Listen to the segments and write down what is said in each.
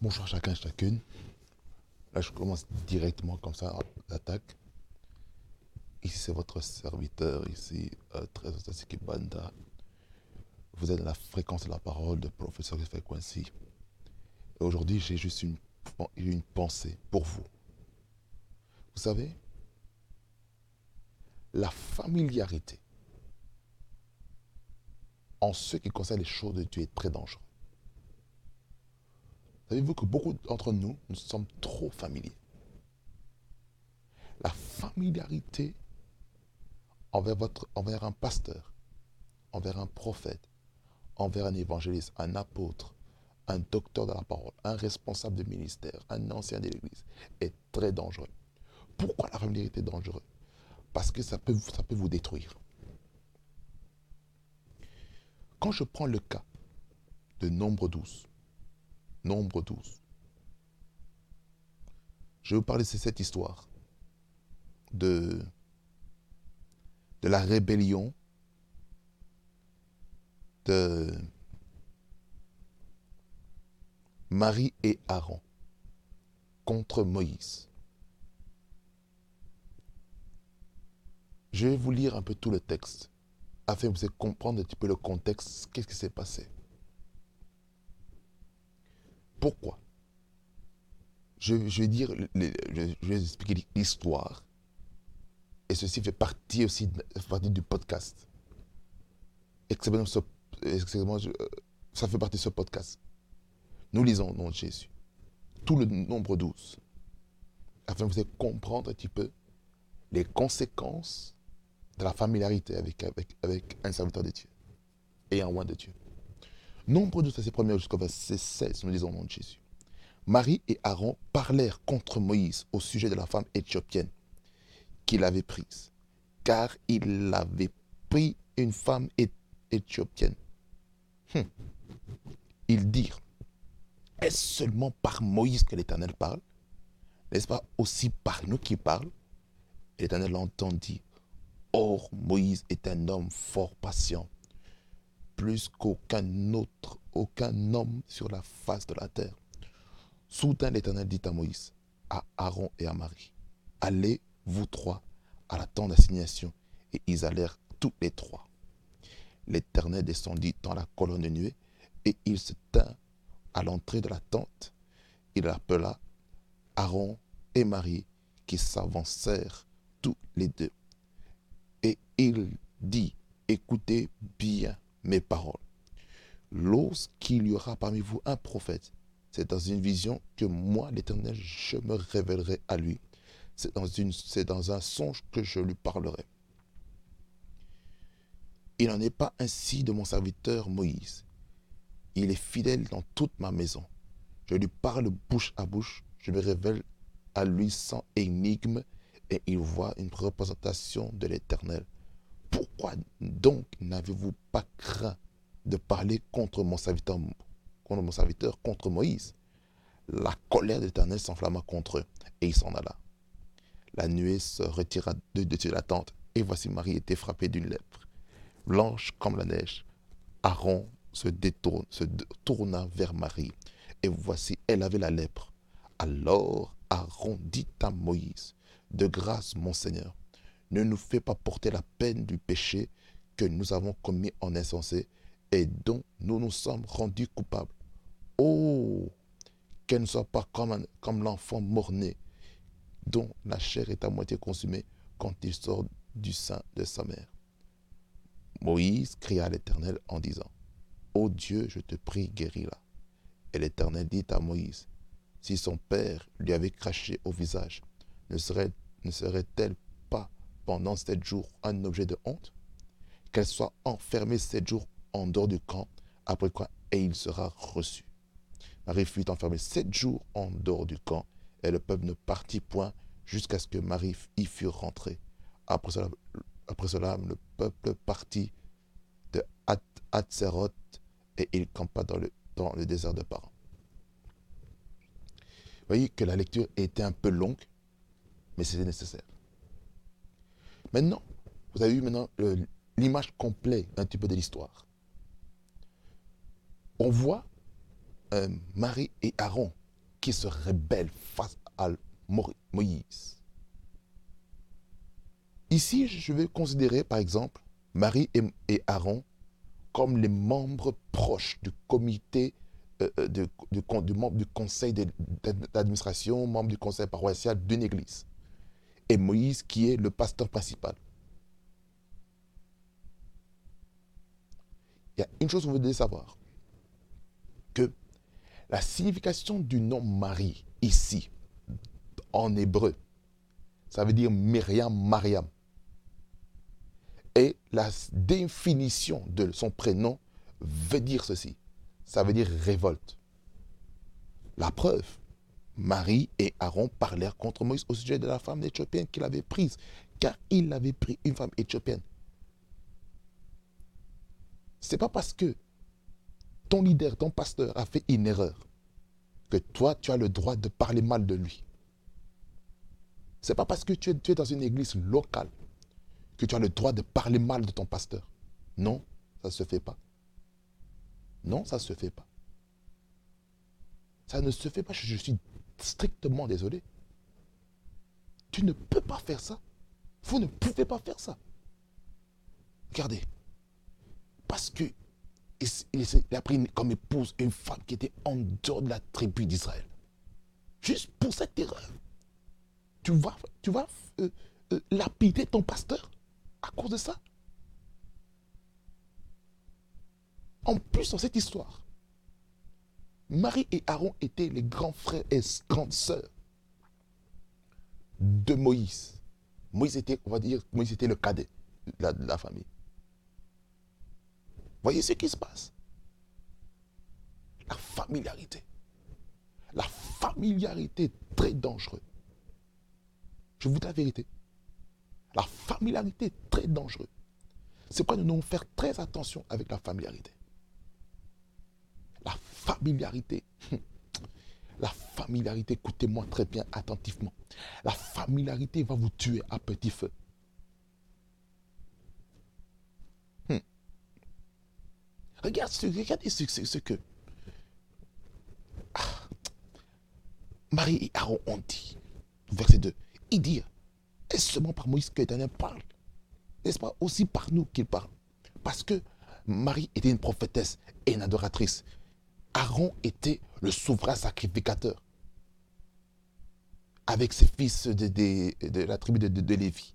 Bonjour chacun, chacune. Là, je commence directement comme ça, l'attaque. Ici, c'est votre serviteur, ici, euh, Trésor Banda. Vous êtes dans la fréquence de la parole de professeur Frequency. Et aujourd'hui, j'ai juste une, une pensée pour vous. Vous savez, la familiarité en ce qui concerne les choses de Dieu est très dangereux. Savez-vous que beaucoup d'entre nous, nous sommes trop familiers? La familiarité envers, un pasteur, envers un prophète, envers un évangéliste, un apôtre, un docteur de la parole, un responsable de ministère, un ancien de l'Église, est très dangereux. Pourquoi la familiarité est dangereuse? Parce que ça peut, ça peut vous détruire. Quand je prends le cas de Nombre 12, Nombre 12, je vais vous parler de cette histoire de, la rébellion de Marie et Aaron contre Moïse. Je vais vous lire un peu tout le texte afin que vous comprendre un petit peu le contexte, qu'est-ce qui s'est passé. Pourquoi? Je, vais dire, je, vais expliquer l'histoire. Et ceci fait partie aussi partie du podcast. Excusez-moi, ça fait partie de ce podcast. Nous lisons au nom de Jésus. Tout le nombre 12. Afin que vous comprendre un petit peu les conséquences de la familiarité avec, avec un serviteur de Dieu et un roi de Dieu. Nombre de ces premiers jusqu'au verset 16, nous lisons au nom de Jésus. Marie et Aaron parlèrent contre Moïse au sujet de la femme éthiopienne qu'il avait prise, car il avait pris une femme éthiopienne. Hum. Ils dirent, est-ce seulement par Moïse que l'Éternel parle? N'est-ce pas aussi par nous qui parle? L'Éternel entendit Or, Moïse est un homme fort patient, plus qu'aucun autre, aucun homme sur la face de la terre. Soudain, l'Éternel dit à Moïse, à Aaron et à Marie, allez, vous trois, à la tente d'assignation. Et ils allèrent tous les trois. L'Éternel descendit dans la colonne de nuée, et il se tint à l'entrée de la tente. Il appela Aaron et Marie, qui s'avancèrent tous les deux et il dit, écoutez bien mes paroles. Lorsqu'il y aura parmi vous un prophète, c'est dans une vision que moi, l'Éternel, je me révélerai à lui. C'est dans, un songe que je lui parlerai. Il n'en est pas ainsi de mon serviteur Moïse. Il est fidèle dans toute ma maison. Je lui parle bouche à bouche. Je me révèle à lui sans énigme et il voit une représentation de l'Éternel. Pourquoi donc n'avez-vous pas craint de parler contre mon serviteur, contre mon serviteur, contre Moïse? La colère de l'Éternel s'enflamma contre eux et il s'en alla. La nuée se retira de dessus la tente et voici Marie était frappée d'une lèpre, blanche comme la neige. Aaron se, détourne, se tourna vers Marie et voici elle avait la lèpre. Alors Aaron dit à Moïse, de grâce, mon Seigneur, ne nous fais pas porter la peine du péché que nous avons commis en insensé et dont nous nous sommes rendus coupables. Oh, qu'elle ne soit pas comme, l'enfant mort-né, dont la chair est à moitié consumée quand il sort du sein de sa mère. Moïse cria à l'Éternel en disant, Ô Dieu, je te prie, guéris-la. Et l'Éternel dit à Moïse, si son père lui avait craché au visage, ne serait-elle ne pendant sept jours un objet de honte Qu'elle soit enfermée sept jours en dehors du camp, après quoi et il sera reçu. Marie fut enfermée sept jours en dehors du camp, et le peuple ne partit point jusqu'à ce que Marie y fût rentrée. Après cela, le peuple partit de Hatzeroth et il campa dans le, dans le désert de Paran. Vous voyez que la lecture était un peu longue, mais c'était nécessaire. Maintenant, vous avez vu maintenant l'image complète un petit peu de l'histoire. On voit euh, Marie et Aaron qui se rebelle face à Moïse. Ici, je vais considérer, par exemple, Marie et Aaron comme les membres proches du comité euh, euh, du, du, conseil d'administration, membre du conseil paroissial d'une église. Et Moïse qui est le pasteur principal. Il y a une chose que vous devez savoir. Que la signification du nom Marie, ici, en hébreu, ça veut dire Myriam, Mariam. Et la définition de son prénom veut dire ceci. Ça veut dire révolte. La preuve, Marie et Aaron parlèrent contre Moïse au sujet de la femme éthiopienne qu'il avait prise, car il avait pris une femme éthiopienne. C'est pas parce que ton leader, ton pasteur a fait une erreur que toi, tu as le droit de parler mal de lui. C'est pas parce que tu es, tu es dans une église locale que tu as le droit de parler mal de ton pasteur. Non, ça ne se fait pas. Non, ça ne se fait pas. Ça ne se fait pas. Je suis strictement désolé. Tu ne peux pas faire ça. Vous ne pouvez pas faire ça. Regardez. Parce que il a pris comme épouse une femme qui était en dehors de la tribu d'Israël. Juste pour cette erreur. Tu vas, euh, euh, lapider ton pasteur à cause de ça? En plus, dans cette histoire, Marie et Aaron étaient les grands frères et grandes sœurs de Moïse. Moïse était, on va dire, Moïse était le cadet de la, famille. Voyez ce qui se passe. La familiarité. La familiarité est très dangereuse. Je vous dis la vérité. La familiarité est très dangereuse. C'est pourquoi nous devons faire très attention avec la familiarité. La familiarité. La familiarité, écoutez-moi très bien attentivement. La familiarité va vous tuer à petit feu. Hmm. Regarde, regardez ce, que ah. Marie et Aaron ont dit. Verset 2. Il dit, est-ce seulement par Moïse que l'Éternel parle? N'est-ce pas aussi par nous qu'il parle? Parce que Marie était une prophétesse et une adoratrice. Aaron était le souverain sacrificateur avec ses fils de, la tribu de, Lévi.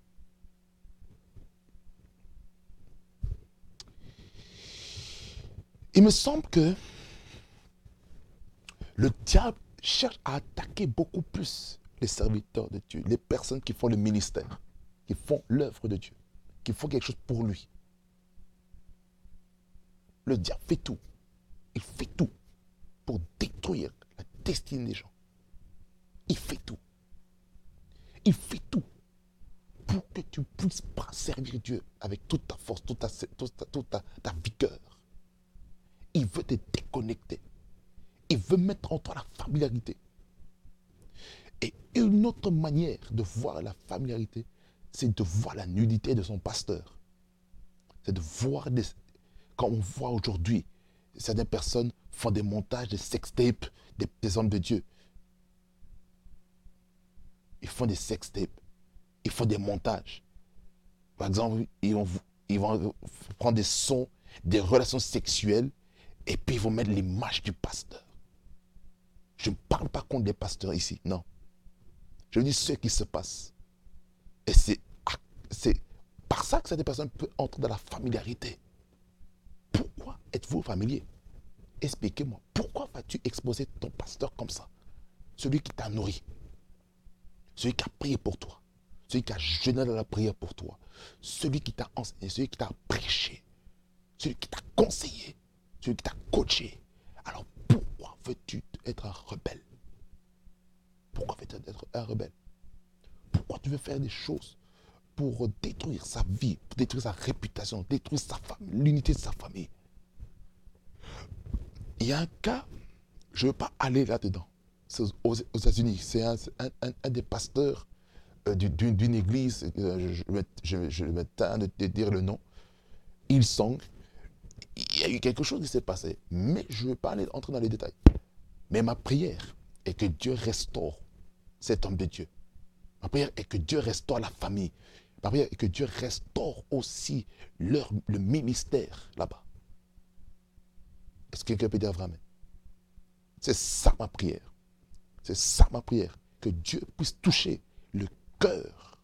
Il me semble que le diable cherche à attaquer beaucoup plus les serviteurs de Dieu, les personnes qui font le ministère, qui font l'œuvre de Dieu, qui font quelque chose pour lui. Le diable fait tout. Il fait tout pour détruire la destinée des gens. Il fait tout. Il fait tout pour que tu puisses servir Dieu avec toute ta force, toute ta, toute ta, vigueur. Il veut te déconnecter. Il veut mettre en toi la familiarité. Et une autre manière de voir la familiarité, c'est de voir la nudité de son pasteur. C'est de voir, des, quand on voit aujourd'hui certaines personnes font des montages de sextapes des, des hommes de Dieu. Ils font des sextapes. Ils font des montages. Par exemple, ils vont, ils vont prendre des sons, des relations sexuelles, et puis ils vont mettre l'image du pasteur. Je ne parle pas contre des pasteurs ici, non. Je dis ce qui se passe. Et c'est par ça que cette personne peut entrer dans la familiarité. Pourquoi êtes-vous familier? Expliquez-moi, pourquoi vas-tu exposer ton pasteur comme ça? Celui qui t'a nourri, celui qui a prié pour toi, celui qui a jeûné dans la prière pour toi, celui qui t'a enseigné, celui qui t'a prêché, celui qui t'a conseillé, celui qui t'a coaché. Alors pourquoi veux-tu être un rebelle? Pourquoi veux-tu être un rebelle? Pourquoi tu veux faire des choses pour détruire sa vie, pour détruire sa réputation, détruire sa famille, l'unité de sa famille? Il y a un cas, je ne veux pas aller là-dedans. Aux, États-Unis, c'est un, des pasteurs euh, d'une église, euh, je, je, de dire le nom. Il song. Il y a eu quelque chose qui s'est passé, mais je ne veux pas aller entrer dans les détails. Mais ma prière, est que Dieu restaure cet homme de Dieu. Ma prière est que Dieu restaure la famille. Ma prière est que Dieu restaure aussi leur, le ministère là-bas. Est-ce que quelqu'un peut dire vraiment C'est ça ma prière. C'est ça ma prière. Que Dieu puisse toucher le cœur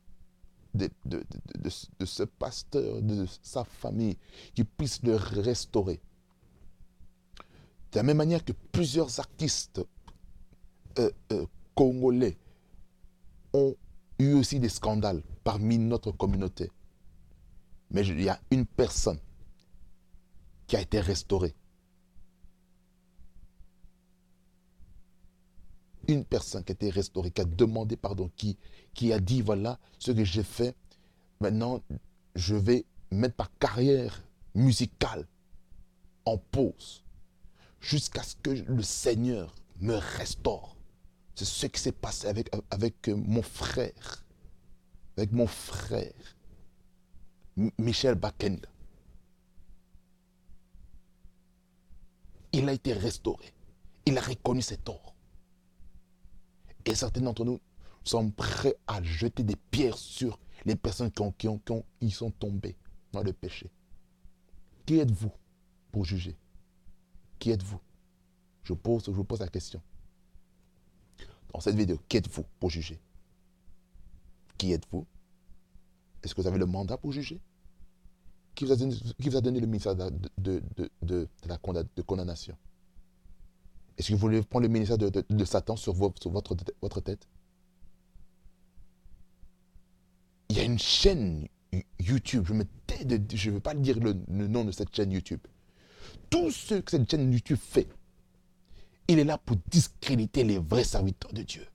de, de, ce pasteur, de sa famille, qu'il puisse le restaurer. De la même manière que plusieurs artistes euh, euh, congolais ont eu aussi des scandales parmi notre communauté. Mais il y a une personne qui a été restaurée. Une personne qui a été restaurée, qui a demandé pardon, qui, qui a dit, voilà ce que j'ai fait. Maintenant, je vais mettre ma carrière musicale en pause jusqu'à ce que le Seigneur me restaure. C'est ce qui s'est passé avec, avec mon frère, avec mon frère, Michel Bakenda. Il a été restauré. Il a reconnu ses torts. Et certains d'entre nous sont prêts à jeter des pierres sur les personnes qui, ont, qui, ont, qui sont tombées dans le péché. Qui êtes-vous pour juger? Qui êtes-vous? Je, pose, je vous pose la question. Dans cette vidéo, qui êtes-vous pour juger? Qui êtes-vous? Est-ce que vous avez le mandat pour juger? Qui vous, a donné, qui vous donné le ministère de, de, de, la condamnation? Est-ce que vous voulez prendre le ministère de, Satan sur, votre, tête Il y a une chaîne YouTube, je ne veux pas dire le nom de cette chaîne YouTube. Tout ce que cette chaîne YouTube fait, il est là pour discréditer les vrais serviteurs de Dieu.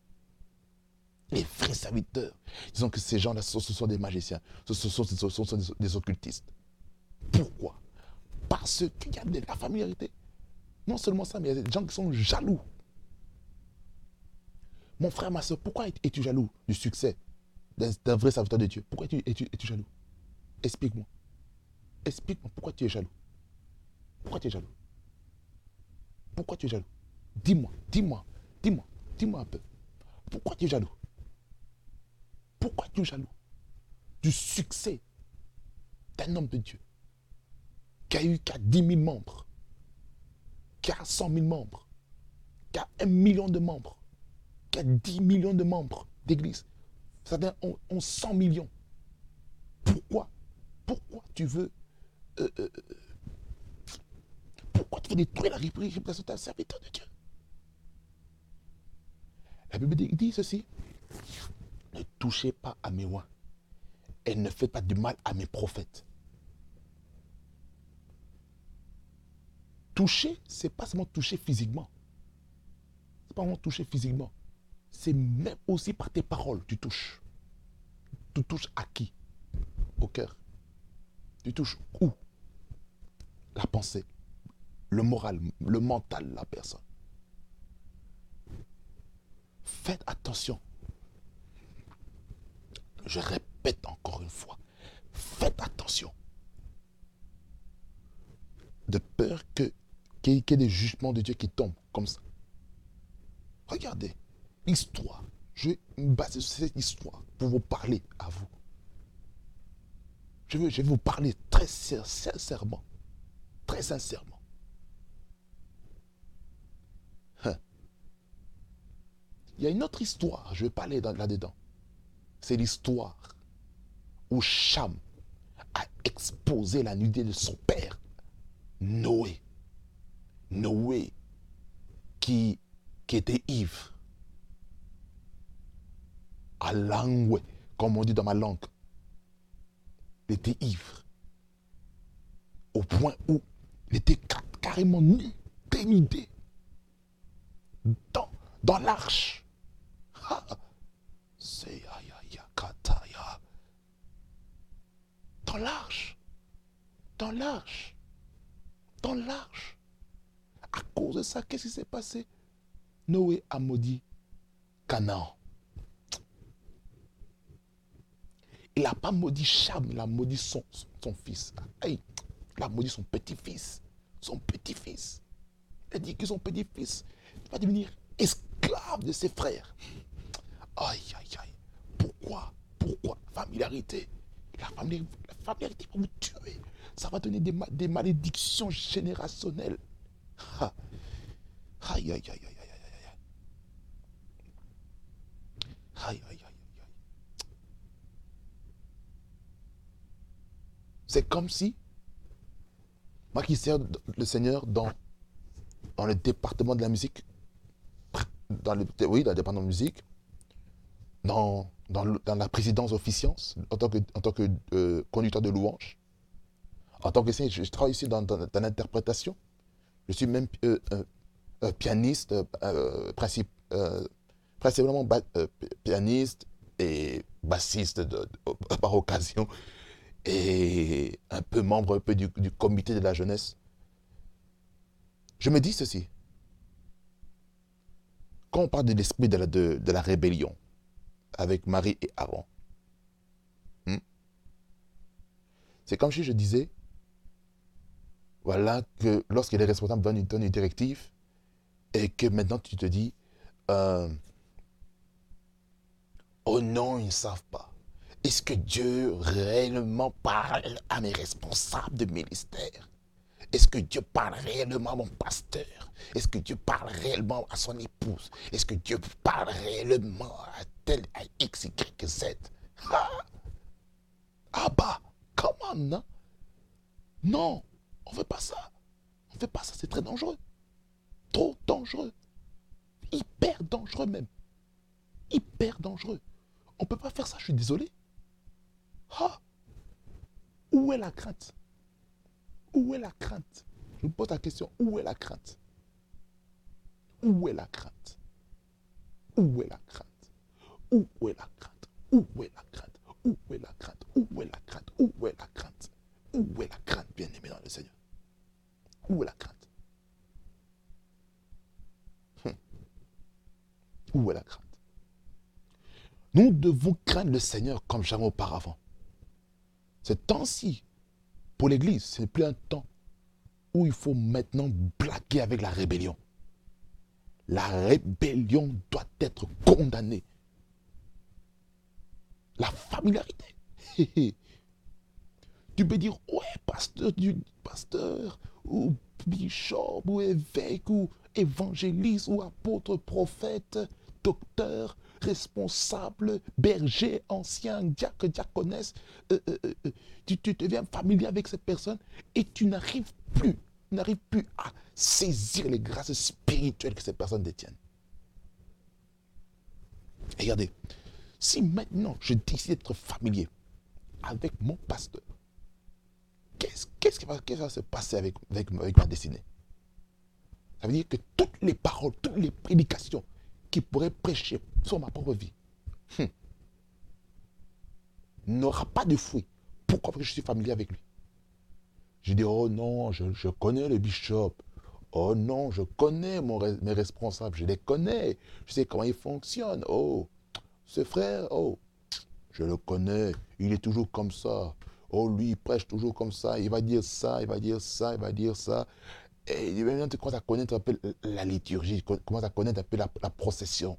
Les vrais serviteurs. Disons que ces gens-là, ce sont des magiciens. Ce sont, des occultistes. Pourquoi? Parce qu'il y a de la familiarité. Non seulement ça, mais il y a des gens qui sont jaloux. Mon frère, ma soeur, pourquoi es-tu jaloux du succès d'un vrai serviteur de Dieu? Pourquoi es-tu es jaloux? Explique-moi. Explique-moi pourquoi tu es jaloux. Pourquoi tu es jaloux? Pourquoi tu es jaloux? Dis-moi, dis-moi, dis-moi, dis-moi un peu. Pourquoi tu es jaloux? Pourquoi tu es jaloux Du succès d'un homme de Dieu qui a eu qu'à 10 000 membres, qui a 100 000 membres, qui a 1 million de membres, qui a 10 millions de membres d'église. Certains ont, 100 millions. Pourquoi? Pourquoi tu veux euh, euh, pourquoi tu veux détruire la réputation d'un serviteur de Dieu la Bible dit ceci. Ne touchez pas à mes oins et ne faites pas du mal à mes prophètes. Toucher, c'est pas seulement toucher physiquement. C'est pas seulement toucher physiquement. C'est même aussi par tes paroles, tu touches. Tu touches à qui? Au cœur. Tu touches où? La pensée, le moral, le mental la personne. Faites attention. Je répète encore une fois. Faites attention. De peur que qu'il y ait des jugements de Dieu qui tombent comme ça. Regardez l'histoire. Je vais me baser sur cette histoire pour vous parler à vous. Je, je vais vous parler très sincèrement. Très sincèrement. Il y a une autre histoire, je vais parler là-dedans. C'est l'histoire où Cham a exposé la nudité de son père, Noé. Noé qui, était ivre. À langue, comme on dit dans ma langue. Il était ivre. Au point où il était carrément nu, dénudé. Dans, dans l'arche. Dans l'arche. Dans l'arche. Dans l'arche. À cause de ça, qu'est-ce qui s'est passé? Noé a maudit Canaan. Il n'a pas maudit Cham, il a maudit son, son fils. il a maudit son petit-fils. Son petit-fils. Il a dit que son petit-fils va devenir esclave de ses frères. Aïe, aïe, aïe. Pourquoi? Pourquoi? Familiarité. La familiarité, va vous tuer. Ça va donner des, malédictions générationnelles. Aïe, aïe, aïe, aïe, aïe, aïe, aïe. Aïe, aïe, aïe, aïe. C'est comme si, moi qui sers le Seigneur dans, dans le département de la musique, dans le, oui, dans le département de la musique, dans, dans, la présidence officiance, en tant que, en tant que euh, conducteur de louange. En tant que je, je travaille ici dans, dans, l'interprétation. Je suis même pianiste, principalement pianiste et bassiste par occasion, et un peu membre un peu du, comité de la jeunesse. Je me dis ceci. Quand on parle de l'esprit de la, de, de la rébellion, avec Marie et Aaron. Hmm? C'est comme si je disais, voilà, que lorsque les responsables donnent une, une directive, et que maintenant tu te dis, euh, oh non, ils ne savent pas. Est-ce que Dieu réellement parle à mes responsables de ministère? Est-ce que Dieu parle réellement à mon pasteur? Est-ce que Dieu parle réellement à son épouse? Est-ce que Dieu parle réellement à tel à X, Y, Z? Ah, bah, comment non? Non, on ne fait pas ça. On ne fait pas ça, c'est très dangereux. Trop dangereux. Hyper dangereux même. Hyper dangereux. On ne peut pas faire ça, je suis désolé. Ah, où est la crainte Où est la crainte Je me pose la question, où est la crainte Où est la crainte Où est la crainte où est la crainte Où est la crainte Où est la crainte Où est la crainte Où est la crainte Où est la crainte, bien-aimé dans le Seigneur? Où est la crainte? Hum. Où est la crainte? Nous devons craindre le Seigneur comme jamais auparavant. Ce temps-ci, pour l'Église, ce n'est plus un temps où il faut maintenant blaguer avec la rébellion. La rébellion doit être condamnée la familiarité. Tu peux dire, ouais, pasteur, du, pasteur, ou bishop, ou évêque, ou évangéliste, ou apôtre, prophète, docteur, responsable, berger, ancien, diacre, diaconesse. Euh, euh, euh, tu, tu deviens familier avec cette personne et tu n'arrives plus, n'arrives plus à saisir les grâces spirituelles que cette personne détiennent. Regardez, si maintenant je décide d'être familier avec mon pasteur, qu'est-ce qui, va, se passer avec, ma destinée? Ça veut dire que toutes les paroles, toutes les prédications qui pourraient prêcher sur ma propre vie hmm, n'aura pas de fruit. Pourquoi? Parce que je suis familier avec lui. Je dis, oh non, je, connais le bishop. Oh non, je connais mes responsables, je les connais. Je sais comment ils fonctionnent. Oh, ce frère, oh, je le connais, il est toujours comme ça. Oh, lui, il prêche toujours comme ça, il va dire ça, il va dire ça, il va dire ça. Et il tu commences à connaître un peu la liturgie, tu commences à connaître un peu la, procession.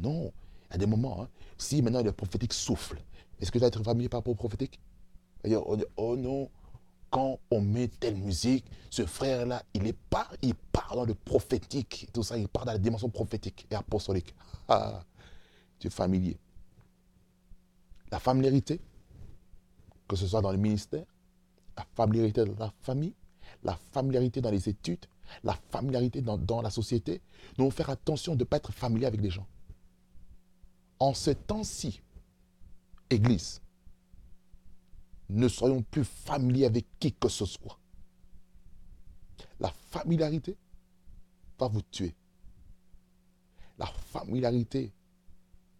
Non, il y a des moments, hein, si maintenant le prophétique souffle, est-ce que tu vas être familier par rapport au prophétique? On dit, oh non, quand on met telle musique, ce frère-là, il est pas, il part dans le prophétique, tout ça, il part dans la dimension prophétique et apostolique. Ah, tu es familier. La familiarité, que ce soit dans le ministère, la familiarité dans la famille, la familiarité dans les études, la familiarité dans, la société, nous devons faire attention de ne pas être familier avec les gens. En ce temps-ci, Église, ne soyons plus familiers avec qui que ce soit. La familiarité va vous tuer. La familiarité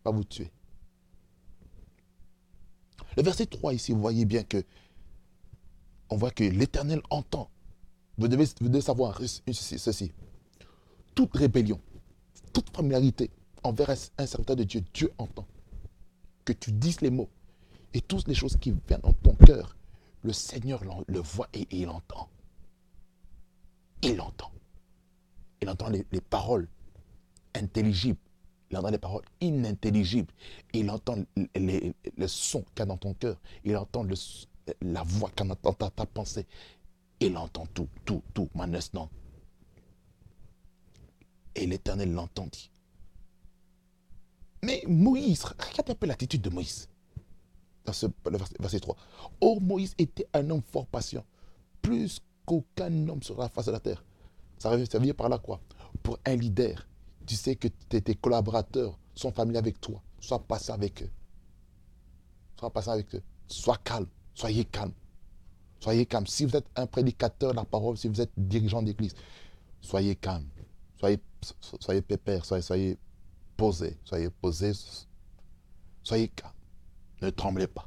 va vous tuer. Le verset 3 ici, vous voyez bien que on voit que l'Éternel entend. Vous devez, vous devez savoir ceci. Toute rébellion, toute familiarité envers un serviteur de Dieu, Dieu entend. Que tu dises les mots et toutes les choses qui viennent dans ton cœur, le Seigneur le voit et, il entend. Il entend. Il entend les paroles intelligibles Il entend des paroles inintelligibles. Il entend le son qu'il y a dans ton cœur. Il entend la voix qu'il y a dans ta, pensée. Il entend tout, tout, tout, maintenant. Et l'Éternel l'entendit. Mais Moïse, regarde un peu l'attitude de Moïse. Dans ce, verset, 3. Oh, Moïse était un homme fort patient, plus qu'aucun homme sur la face de la terre. Ça veut dire par là quoi? Pour un leader, tu sais que tes collaborateurs sont familiers avec toi. Sois patient avec eux. Sois patient avec eux. Sois calme. Soyez calme. Soyez calme. Si vous êtes un prédicateur de la parole, si vous êtes dirigeant d'église, soyez calme. Soyez, soyez pépère, soyez, soyez posé. Soyez posé. Soyez calme. Ne tremblez pas.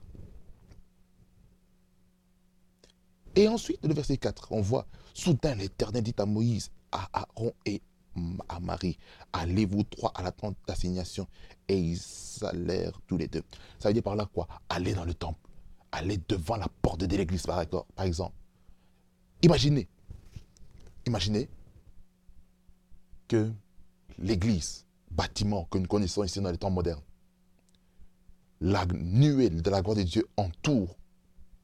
Et ensuite, le verset 4, on voit, soudain l'Éternel dit à Moïse, à Aaron et à Marie, allez-vous trois à la tente d'assignation. Et ils allèrent tous les deux. Ça veut dire par là quoi? Aller dans le temple. Aller devant la porte de l'église, par exemple. Imaginez, imaginez que l'église, bâtiment que nous connaissons ici dans les temps modernes, la nuée de la gloire de Dieu entoure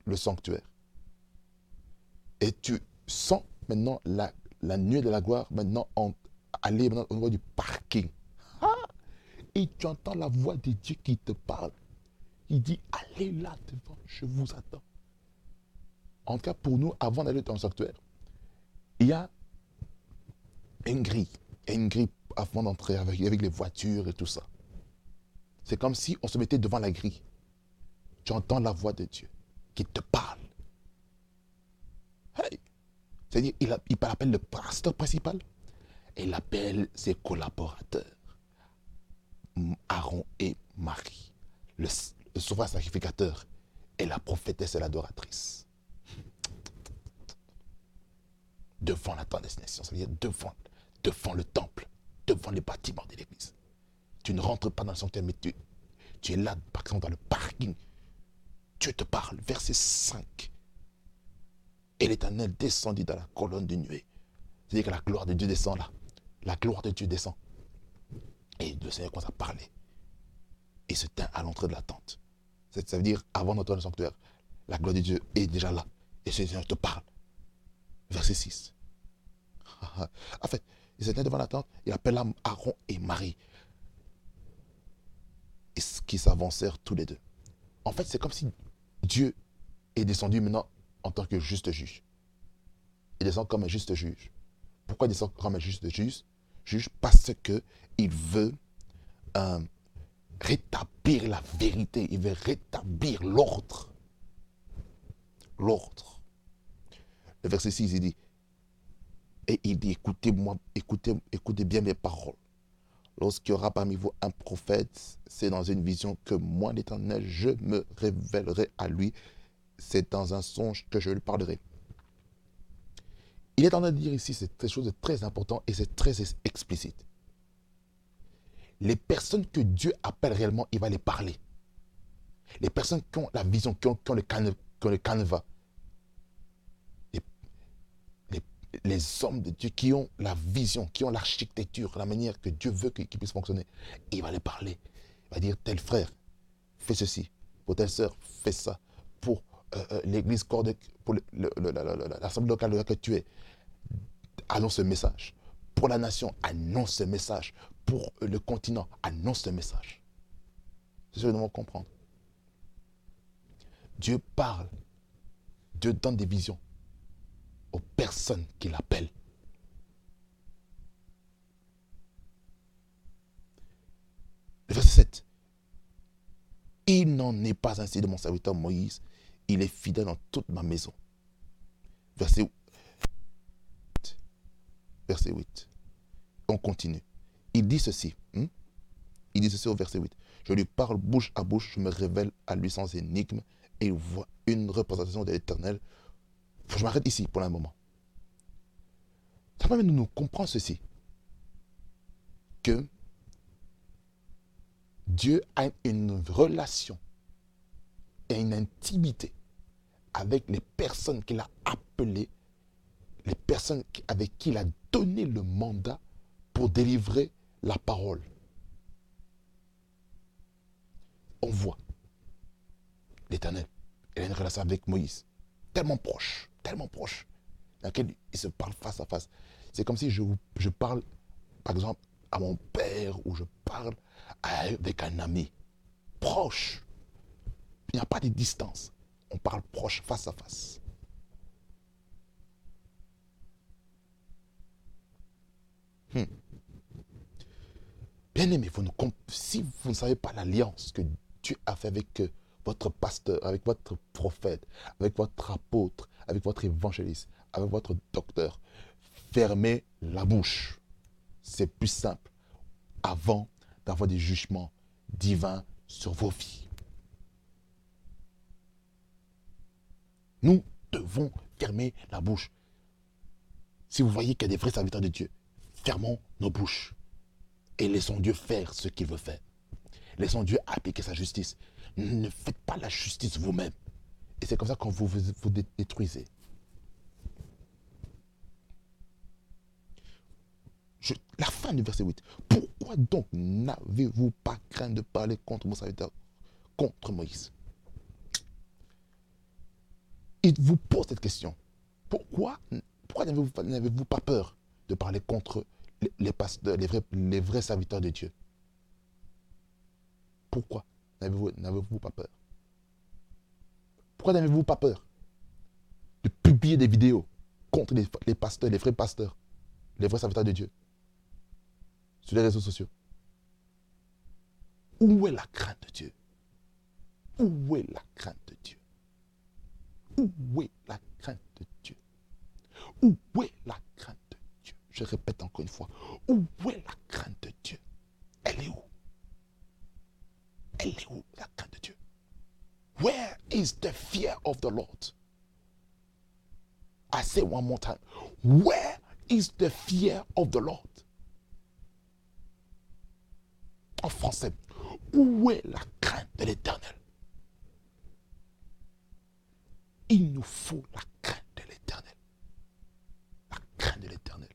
le sanctuaire. Et tu sens maintenant la, la nuée de la gloire maintenant aller maintenant au niveau du parking. Ah! Et tu entends la voix de Dieu qui te parle. Il dit, allez là devant, je vous attends. En tout cas, pour nous, avant d'aller dans le sanctuaire, il y a une grille. Une grille avant d'entrer avec, les voitures et tout ça. C'est comme si on se mettait devant la grille. Tu entends la voix de Dieu qui te parle. Hey. C'est-à-dire, il, il appelle le pasteur principal il appelle ses collaborateurs, Aaron et Marie, le, souverain sacrificateur et la prophétesse et l'adoratrice. Devant la destination, c'est-à-dire devant, devant le temple, devant les bâtiments de l'église. Tu ne rentres pas dans le sanctuaire, mais tu, es là, par exemple, dans le parking. Dieu te parle, verset 5. Et l'Éternel descendit dans la colonne de nuée. C'est-à-dire que la gloire de Dieu descend là. La gloire de Dieu descend. Et le Seigneur commence à parler. Et se tint à l'entrée de la tente. Ça veut dire, avant d'entrer dans le sanctuaire, la gloire de Dieu est déjà là. Et le Seigneur te parle. Verset 6. en fait, il se tient devant la tente, il appelle Aaron et Marie qui s'avancèrent tous les deux. En fait, c'est comme si Dieu est descendu maintenant en tant que juste juge. Il descend comme un juste juge. Pourquoi il descend comme un juste juge, juge Parce qu'il veut euh, rétablir la vérité. Il veut rétablir l'ordre. L'ordre. Le verset 6, il dit, et il dit, écoutez-moi, écoutez, écoutez bien mes paroles. Lorsqu'il y aura parmi vous un prophète, c'est dans une vision que moi, l'Éternel, je me révélerai à lui. C'est dans un songe que je lui parlerai. Il est en train de dire ici, c'est chose très important et c'est très explicite. Les personnes que Dieu appelle réellement, il va les parler. Les personnes qui ont la vision, qui ont, le, canevas, les hommes de Dieu qui ont la vision, qui ont l'architecture, la manière que Dieu veut qu'ils puissent fonctionner. il va les parler. Il va dire, tel frère, fais ceci. Pour telle sœur, fais ça. Pour euh, euh, l'église, pour l'assemblée locale laquelle tu es, annonce ce message. Pour la nation, annonce ce message. Pour le continent, annonce ce message. C'est ce que nous devons comprendre. Dieu parle. Dieu donne des visions aux personnes qui l'appellent. verset 7. Il n'en est pas ainsi de mon serviteur Moïse. Il est fidèle dans toute ma maison. Verset 8. Verset 8. On continue. Il dit ceci. Hmm? Il dit ceci au verset 8. Je lui parle bouche à bouche, je me révèle à lui sans énigme et il voit une représentation de l'éternel je m'arrête ici pour un moment. Ça permet de nous comprendre ceci. Que Dieu a une relation et une intimité avec les personnes qu'il a appelées, les personnes avec qui il a donné le mandat pour délivrer la parole. on voit l'Éternel. Il a une relation avec Moïse, tellement proche, tellement proche, dans laquelle il se parle face à face. C'est comme si je, je parle, par exemple, à mon père ou je parle avec un ami proche. Il n'y a pas de distance. On parle proche, face à face. Hmm. Bien aimé, vous si vous ne savez pas l'alliance que Dieu a fait avec euh, votre pasteur, avec votre prophète, avec votre apôtre, avec votre évangéliste, avec votre docteur, fermez la bouche. C'est plus simple avant d'avoir des jugements divins sur vos vies. Nous devons fermer la bouche. Si vous voyez qu'il y a des vrais serviteurs de Dieu, fermons nos bouches et laissons Dieu faire ce qu'il veut faire. Laissons Dieu appliquer sa justice. Ne faites pas la justice vous-même. Et c'est comme ça qu'on vous, vous détruisez. la fin du verset 8. Pourquoi donc n'avez-vous pas craint de parler contre mon serviteur, contre Moïse? Il vous pose cette question. Pourquoi, pourquoi n'avez-vous pas peur? De parler contre les, pasteurs, les vrais, les serviteurs de Dieu Pourquoi n'avez-vous pas peur? Pourquoi n'avez-vous pas peur de publier des vidéos contre les pasteurs, les vrais pasteurs, les vrais serviteurs de Dieu sur les réseaux sociaux? Où est la crainte de Dieu? Où est la crainte de Dieu? Où est la crainte de Dieu? Où est la crainte Je répète encore une fois. Où est la crainte de Dieu? Elle est où? Elle est où la crainte de Dieu? Where is the fear of the Lord? I say one more time. Where is the fear of the Lord? En français, où est la crainte de l'éternel? Il nous faut la crainte de l'éternel. La crainte de l'éternel.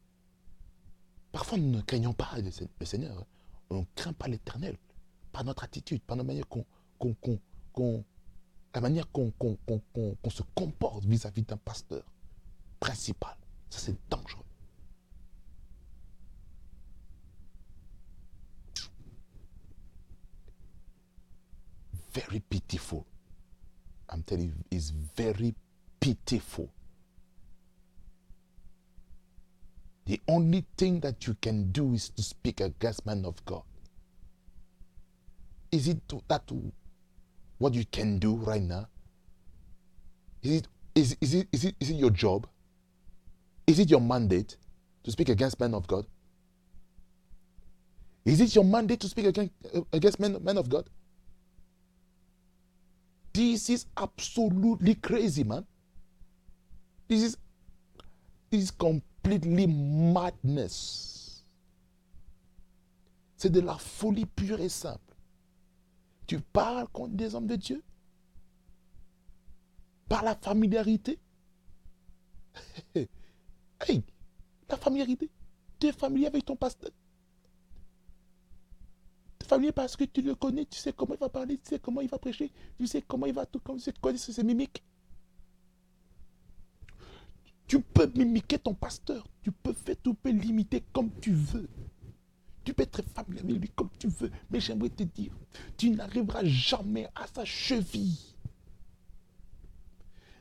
Parfois, nous ne craignons pas le Seigneur. Hein. On ne craint pas l'éternel. Par notre attitude, par la manière qu'on, la manière qu'on, se comporte vis-à-vis d'un pasteur principal. Ça, c'est dangereux. very pitiful. I'm telling you, it's very pitiful. The only thing that you can do is to speak against man of God. Is it that what you can do right now? Is it is, is it is it is it your job? Is it your mandate to speak against men of God? Is it your mandate to speak against, against men, men of God? This is absolutely crazy, man. This is this is completely madness. C'est de la folie pure et simple. Tu parles contre des hommes de Dieu? Par la familiarité? hey, la familiarité. Tu es familier avec ton pasteur? Familier parce que tu le connais, tu sais comment il va parler, tu sais comment il va prêcher, tu sais comment il va tout, comme tu connais ses mimiques? Tu peux mimiquer ton pasteur, tu peux faire, tu peux l'imiter comme tu veux. Tu peux être familier avec lui comme tu veux, mais j'aimerais te dire, tu n'arriveras jamais à sa cheville.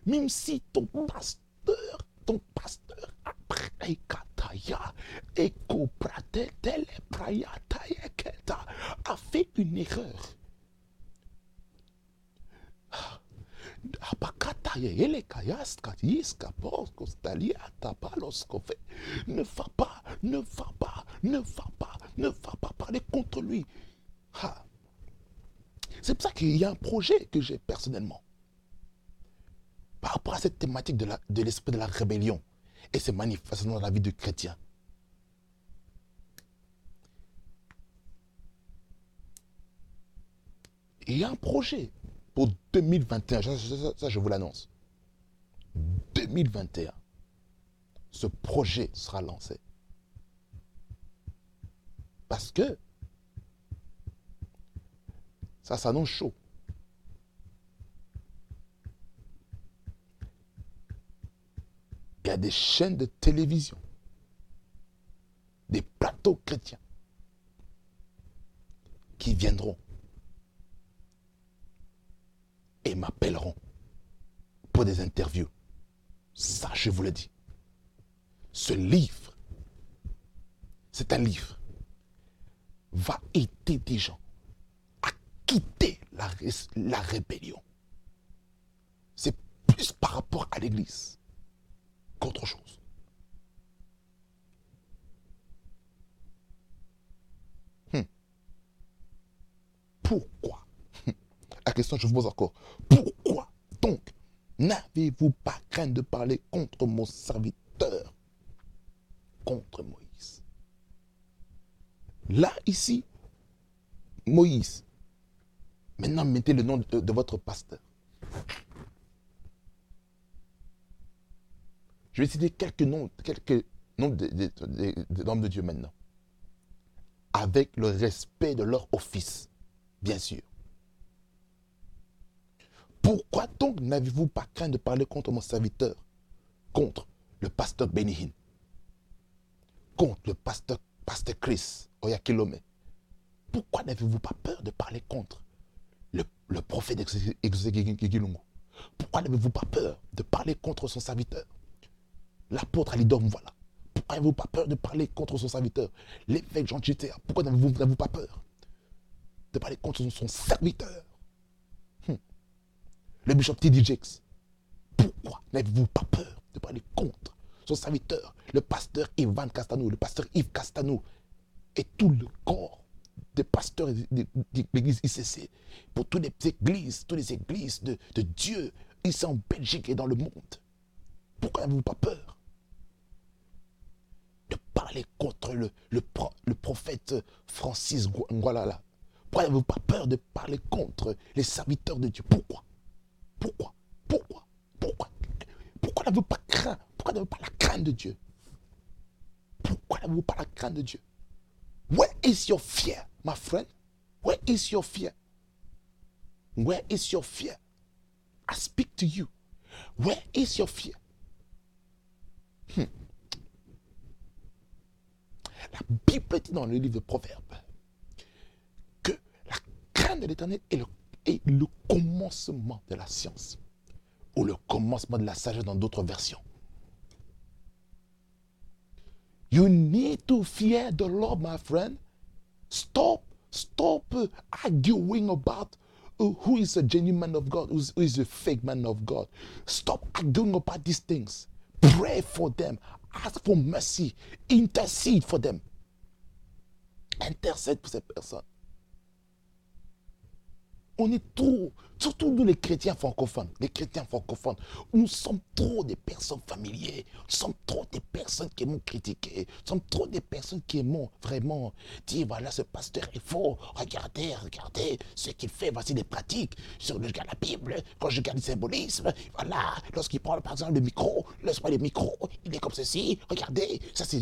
Même si ton pasteur, ton pasteur après a fait une erreur. Ne va pas, ne va pas, ne va pas, ne va pas parler contre lui. C'est pour ça qu'il y a un projet que j'ai personnellement. Par rapport à cette thématique de l'esprit de, la rébellion et ses manifestations dans la vie de chrétien. Il y a un projet pour 2021, ça, je vous l'annonce. 2021, ce projet sera lancé. Parce que Ça s'annonce chaud. Il y a des chaînes de télévision, des plateaux chrétiens qui viendront et m'appelleront pour des interviews. Ça, je vous le dis. Ce livre, c'est un livre, va aider des gens à quitter la, la rébellion. C'est plus par rapport à l'Église qu'autre chose. Hmm. Pourquoi La question je vous pose encore. Pourquoi donc n'avez-vous pas crainte de parler contre mon serviteur Contre Moïse? Là, ici, Moïse. Maintenant, mettez le nom de, de votre pasteur. Je vais citer quelques noms, quelques noms d'hommes de, Dieu maintenant. Avec le respect de leur office, bien sûr. Pourquoi donc n'avez-vous pas craint de parler contre mon serviteur, contre le pasteur Benihin, contre le pasteur, pasteur Chris Oyakilome? Pourquoi n'avez-vous pas peur de parler contre le, le prophète Exegegilungu Pourquoi n'avez-vous pas peur de parler contre son serviteur? L'apôtre Alidom, voilà. Pourquoi n'avez-vous pas peur de parler contre son serviteur? L'évêque Jean Chitea, pourquoi n'avez-vous pas peur de parler contre son, serviteur? Le bishop T.D. Jakes, pourquoi n'avez-vous pas peur de parler contre son serviteur, le pasteur Ivan Castano, le pasteur Yves Castano et tout le corps des pasteurs de, l'église ICC, pour toutes les églises, toutes les églises de, Dieu ici en Belgique et dans le monde. Pourquoi n'avez-vous pas peur de parler contre le, le, le prophète Francis Ngualala Pourquoi n'avez-vous pas peur de parler contre les serviteurs de Dieu? Pourquoi Pourquoi? Pourquoi? Pourquoi? Pourquoi n'avez-vous pas craint? Pourquoi n'avez-vous pas la crainte de Dieu? Pourquoi n'avez-vous pas la crainte de Dieu? Where is your fear, my friend? Where is your fear? Where is your fear? I speak to you. Where is your fear? Hmm. La Bible dit dans le livre de Proverbes que la crainte de l'éternel est le, est le commencement de la science ou le commencement de la sagesse dans d'autres versions. You need to fear the Lord, my friend. Stop, stop arguing about who is a genuine man of God, who is a fake man of God. Stop arguing about these things. Pray for them. Ask for mercy. Intercede for them. Intercède pour ces personnes. On est trop, surtout nous les chrétiens francophones, les chrétiens francophones, nous sommes trop des personnes familières, nous sommes trop des personnes qui aiment critiquer, nous sommes trop des personnes qui aiment vraiment dire voilà ce pasteur est faux, regardez, regardez ce qu'il fait, voici des pratiques, sur le, je regarde la Bible, quand je regarde le symbolisme, voilà, lorsqu'il prend par exemple le micro, laisse-moi le micro, il est comme ceci, regardez, ça c'est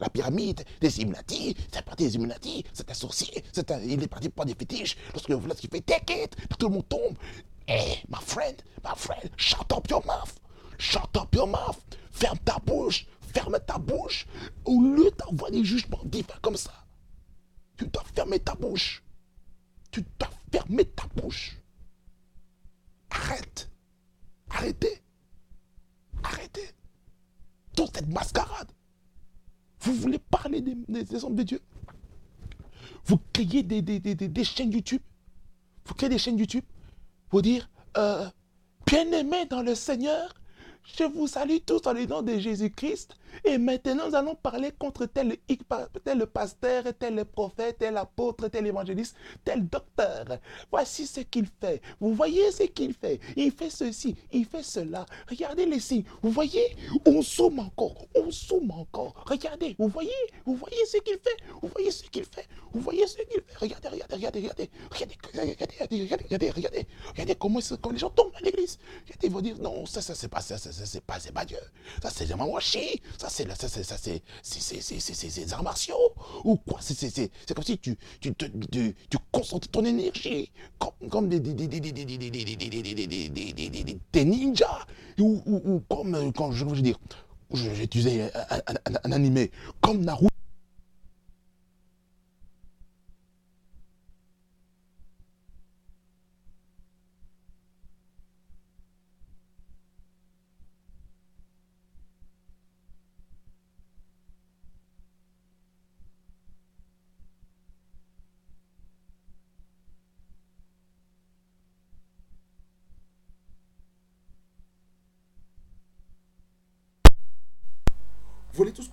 la pyramide des Illuminati, c'est parti des Illuminati, c'est un sorcier, un, il est parti pour des fétiches, lorsqu'il fait take it, tout le monde tombe. Hey, my friend, my friend, shut up your mouth. Shut up your mouth. Ferme ta bouche. Ferme ta bouche. Au lieu d'avoir des jugements divins comme ça, tu dois fermer ta bouche. Tu dois fermer ta bouche. Arrête. Arrêtez. Arrêtez. Toute cette mascarade. Vous voulez parler des, hommes de Dieu? Vous créez des, des chaînes YouTube? Vous créez des chaînes YouTube? Pour dire euh, Bien-aimé dans le Seigneur, je vous salue tous dans le nom de Jésus-Christ. Et maintenant, nous allons parler contre tel, tel pasteur, tel prophète, tel apôtre, tel évangéliste, tel docteur. Voici ce qu'il fait. Vous voyez ce qu'il fait. Il fait ceci, il fait cela. Regardez les signes. Vous voyez, on zoome encore, on zoome encore. Regardez, vous voyez, vous voyez ce qu'il fait? Vous voyez ce qu'il fait? Vous voyez ce qu'il fait? Regardez, regardez, regardez, regardez. Regardez, regardez, regardez, regardez, regardez. Regardez comment, les gens tombent à l'église. Regardez, ils vont dire, non, ça, ça, c'est pas ça, ça, c'est pas, c'est pas Dieu. Ça, c'est vraiment chier Ça, c'est ça, c'est arts martiaux ou quoi C'est comme si tu tu, concentres ton énergie comme, des, ninjas ou, comme je veux dire, un, un, un, un animé comme Naruto.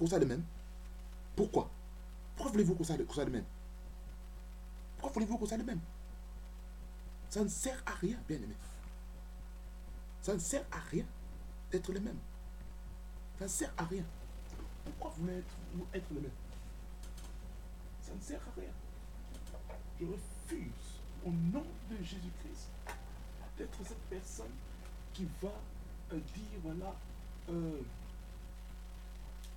Qu'on soit les mêmes Pourquoi? Pourquoi voulez-vous qu'on soit, les mêmes Pourquoi voulez-vous qu'on soit les mêmes Ça ne sert à rien, bien aimé. Ça ne sert à rien d'être les mêmes. Ça ne sert à rien. Pourquoi vous voulez être, les mêmes Ça ne sert à rien. Je refuse, au nom de Jésus-Christ, d'être cette personne qui va euh, dire, voilà, euh,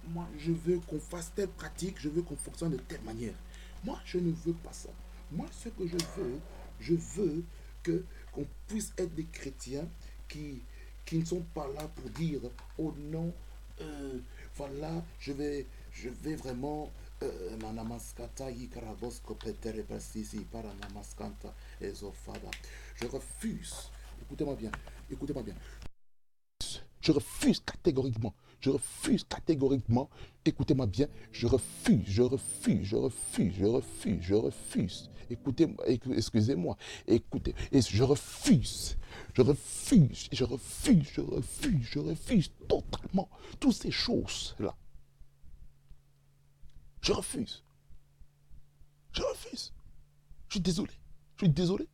moi, je veux qu'on fasse telle pratique, je veux qu'on fonctionne de telle manière. Moi, je ne veux pas ça. Moi, ce que je veux, je veux que qu'on puisse être des chrétiens qui, qui ne sont pas là pour dire, oh non, euh, voilà, je vais, je vais vraiment euh, je refuse. Écoutez-moi bien. Écoutez-moi bien. Je refuse catégoriquement je refuse catégoriquement, écoutez-moi bien, je refuse, je refuse, je refuse, je refuse, je refuse. Écoutez-moi, excusez-moi, écoutez, je refuse, je refuse, je refuse, je refuse, je refuse totalement toutes ces choses-là. Je refuse. Je refuse. Je suis désolé. Je suis désolé.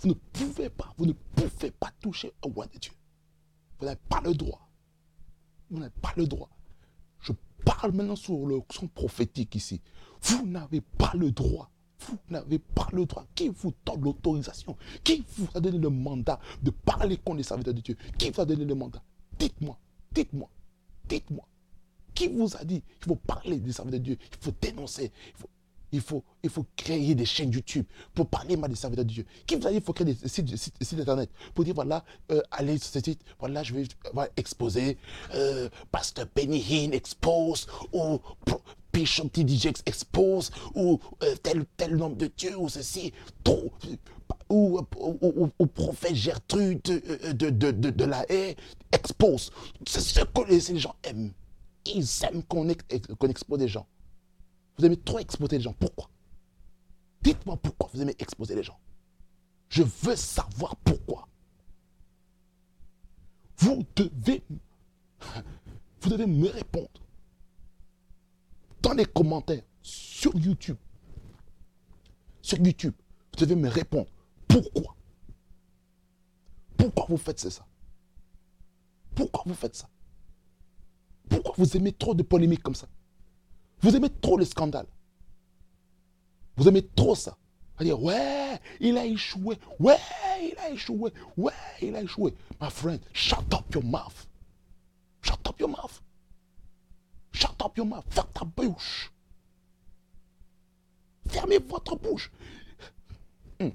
Vous ne pouvez pas, vous ne pouvez pas toucher au roi de Dieu. Vous n'avez pas le droit. Vous n'avez pas le droit. Je parle maintenant sur le son prophétique ici. Vous n'avez pas le droit. Vous n'avez pas le droit. Qui vous donne l'autorisation? Qui vous a donné le mandat de parler contre les serviteurs de Dieu? Qui vous a donné le mandat? Dites-moi, dites-moi, dites-moi. Qui vous a dit qu'il faut parler des serviteurs de Dieu? Il faut dénoncer. Il faut, il faut créer des chaînes YouTube pour parler mal des serviteurs de Dieu. Qui vous a dit qu'il faut créer des sites, internet pour dire voilà, euh, allez sur ce site, voilà, je vais exposer euh, Pasteur Benny Hinn expose ou Bishop TDJX expose ou euh, tel tel nombre de Dieu ou ceci, trop, ou, ou, prophète Gertrude de, de, de, de, la haie expose. C'est ce que les gens aiment. Ils aiment qu'on expose des gens. Vous aimez trop exposer les gens. Pourquoi? Dites-moi pourquoi vous aimez exposer les gens. Je veux savoir pourquoi. Vous devez, vous devez me répondre dans les commentaires sur YouTube. Sur YouTube, vous devez me répondre pourquoi. Pourquoi vous faites ça? Pourquoi vous faites ça? Pourquoi vous aimez trop de polémiques comme ça? Vous aimez trop le scandale. Vous aimez trop ça. à dire, ouais, il a échoué. Ouais, il a échoué. Ouais, il a échoué. My friend, shut up your mouth. Shut up your mouth. Shut up your mouth. Ferme ta bouche. Fermez votre bouche. Hmm.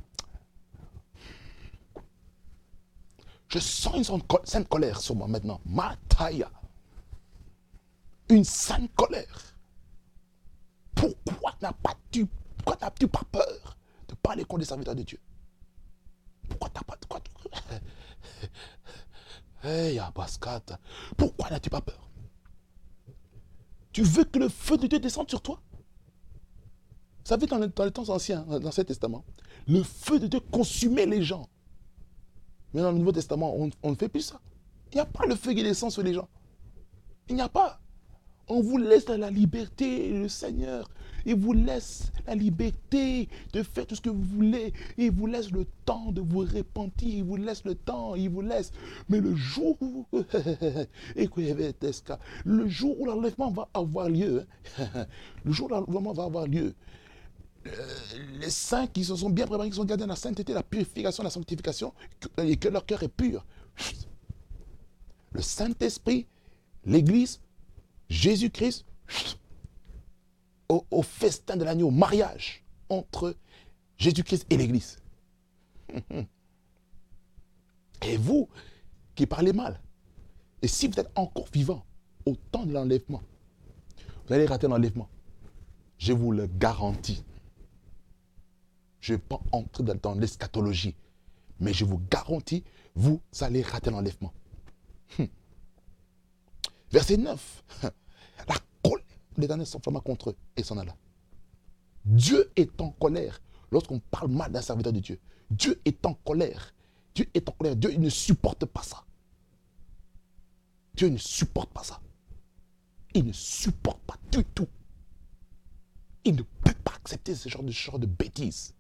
Je sens une sainte colère sur moi maintenant. Ma taille. Une sainte colère. Pourquoi n'as-tu pas, peur de parler contre les serviteurs de Dieu? Pourquoi n'as pas Hey, pourquoi n'as-tu pas peur? Tu veux que le feu de Dieu descende sur toi? Vous savez, dans, les temps anciens, dans l'Ancien Testament, le feu de Dieu consumait les gens. Mais dans le Nouveau Testament, on ne fait plus ça. Il n'y a pas le feu qui descend sur les gens. Il n'y a pas. On vous laisse la liberté, le Seigneur. Il vous laisse la liberté de faire tout ce que vous voulez. Il vous laisse le temps de vous repentir. Il vous laisse le temps. Il vous laisse. Mais le jour où, le jour où l'enlèvement va avoir lieu, le jour où l'enlèvement va avoir lieu, euh, les saints qui se sont bien préparés, qui sont gardés dans la sainteté, la purification, la sanctification, et que leur cœur est pur. Le Saint-Esprit, l'Église, Jésus-Christ, au, festin de l'agneau, au mariage entre Jésus-Christ et l'Église. Et vous qui parlez mal, et si vous êtes encore vivant au temps de l'enlèvement, vous allez rater l'enlèvement. Je vous le garantis. Je ne vais pas entrer dans, l'eschatologie, mais je vous garantis, vous allez rater l'enlèvement. Verset 9. La colère l'Éternel s'enflamma contre eux et s'en alla. Dieu est en colère lorsqu'on parle mal d'un serviteur de Dieu. Dieu est en colère. Dieu est en colère. Dieu ne supporte pas ça. Dieu ne supporte pas ça. Il ne supporte pas du tout. Il ne peut pas accepter ce genre de, ce de bêtises.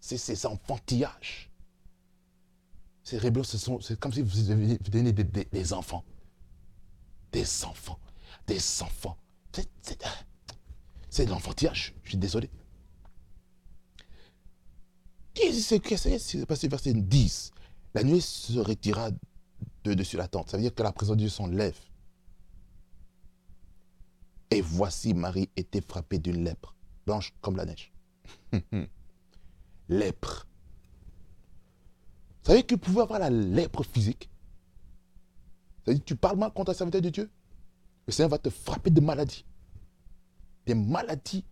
C'est ces enfantillages. Ces rébellions, c'est comme si vous deveniez des, des enfants. Des enfants. Des enfants. C'est de l'enfantillage. Je suis désolé. Qu'est-ce qui s'est passé verset 10 La nuit se retira de dessus la tente. Ça veut dire que la présence de Dieu s'enlève. Et voici Marie était frappée d'une lèpre, blanche comme la neige. lèpre. Vous savez que vous pouvez avoir la lèpre physique C'est-à-dire tu parles mal contre un serviteur de Dieu, le Seigneur va te frapper de maladies. Des maladies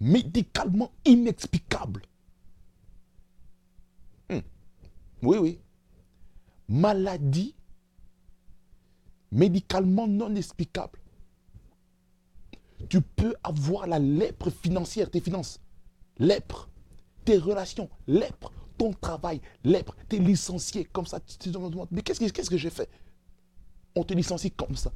médicalement inexplicables. Hmm. Oui, oui. Maladie médicalement non explicables tu peux avoir la lèpre financière, tes finances, lèpre, tes relations, lèpre, ton travail, lèpre, t'es licencié comme ça. Tu te demandes, mais qu'est-ce que, que j'ai fait? On te licencie comme ça.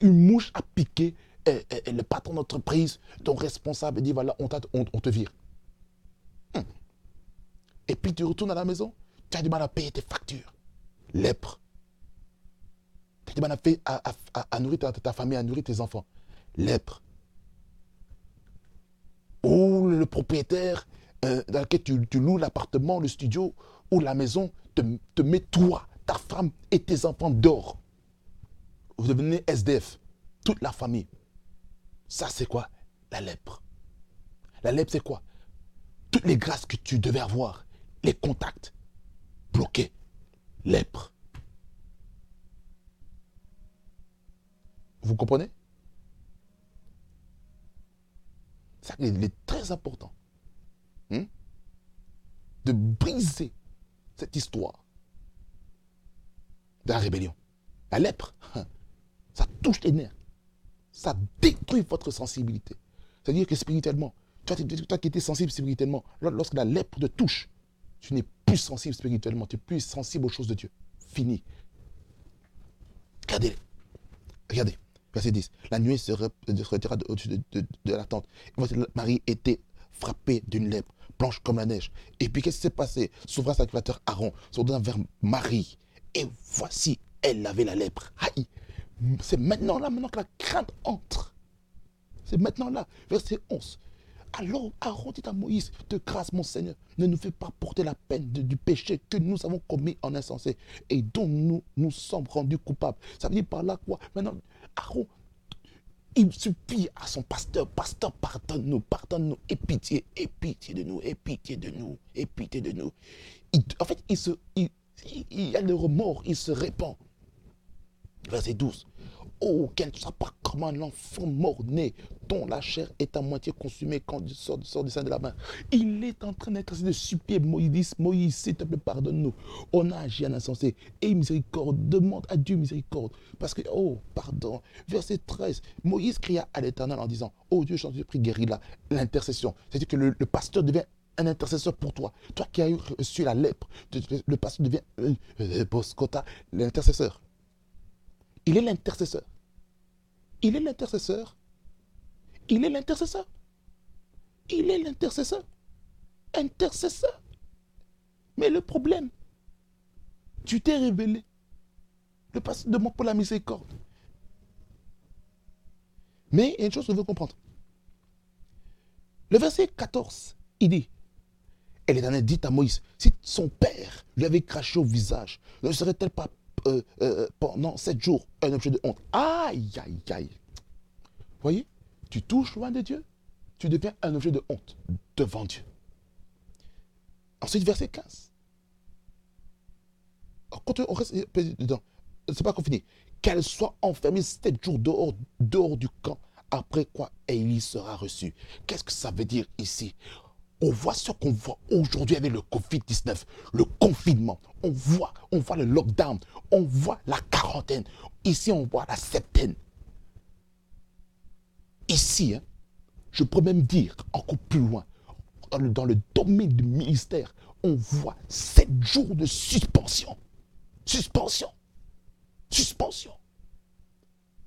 Une mouche a piqué et, le patron d'entreprise, ton responsable dit voilà, on, on, te vire. Hum. Et puis tu retournes à la maison, tu as du mal à payer tes factures. Lèpre. Tu as du mal à, nourrir ta famille, à nourrir tes enfants lèpre. Ou le propriétaire euh, dans lequel tu, loues l'appartement, le studio ou la maison te, te met toi, ta femme et tes enfants dehors. Vous devenez SDF, toute la famille. Ça, c'est quoi? La lèpre. La lèpre, c'est quoi? Toutes les grâces que tu devais avoir, les contacts, bloqués. Lèpre. Vous comprenez? Ça, il est très important hein, de briser cette histoire de la rébellion. La lèpre, hein, ça touche les nerfs. Ça détruit votre sensibilité. C'est-à-dire que spirituellement, toi, qui étais sensible spirituellement, lorsque la lèpre te touche, tu n'es plus sensible spirituellement, tu es plus sensible aux choses de Dieu. Fini. Regardez. Regardez. Verset 10. La nuit se retira au-dessus de, la tente. Marie était frappée d'une lèpre, blanche comme la neige. Et puis qu'est-ce qui s'est passé? Souverain sacrificateur Aaron se vers Marie. Et voici, elle avait la lèpre. Aïe C'est maintenant là, maintenant que la crainte entre. C'est maintenant là. Verset 11. Alors Aaron dit à Moïse, de grâce mon Seigneur, ne nous fais pas porter la peine du péché que nous avons commis en insensé et dont nous nous sommes rendus coupables. Ça veut dire par là quoi? Maintenant, Aaron, il supplie à son pasteur, pasteur, pardonne-nous, pardonne-nous, et pitié, et pitié de nous, et pitié de nous, et pitié de nous. en fait, il, se, il, il, a le remords, il se répand. Verset 12. Oh, qu'elle ne soit pas comme un enfant mort-né, dont la chair est à moitié consumée quand il sort, du sein de la main. Il est en train d'être de supplier Moïse, Moïse, s'il te plaît, pardonne-nous. On a agi en insensé. Et miséricorde, demande à Dieu miséricorde. Parce que, oh, pardon. Verset 13, Moïse cria à l'Éternel en disant, oh Dieu, je t'en prie, guéris-la. L'intercession. C'est-à-dire que le, pasteur devient un intercesseur pour toi. Toi qui as reçu la lèpre, le pasteur devient euh, euh l'intercesseur. Il est l'intercesseur. Il est l'intercesseur. Il est l'intercesseur. Il est l'intercesseur. Intercesseur. Mais le problème, tu t'es révélé. Le passé demande pour la miséricorde. Mais il y a une chose que vous devez comprendre. Le verset 14, il dit, et l'Éternel dit à Moïse, si son père lui avait craché au visage, ne serait-elle pas euh, euh, pendant sept jours un objet de honte. Aïe, aïe, aïe. Voyez, tu touches loin de Dieu, tu deviens un objet de honte devant Dieu. Ensuite, verset 15. Quand on reste dedans, c'est pas qu'on. Qu'elle soit enfermée sept jours dehors, dehors du camp, après quoi Élie sera reçu. Qu'est-ce que ça veut dire ici? On voit ce qu'on voit aujourd'hui avec le Covid-19, le confinement. On voit, le lockdown, on voit la quarantaine. Ici, on voit la septaine. Ici, hein, je peux même dire encore plus loin, dans le domaine du ministère, on voit sept jours de suspension. Suspension. Suspension.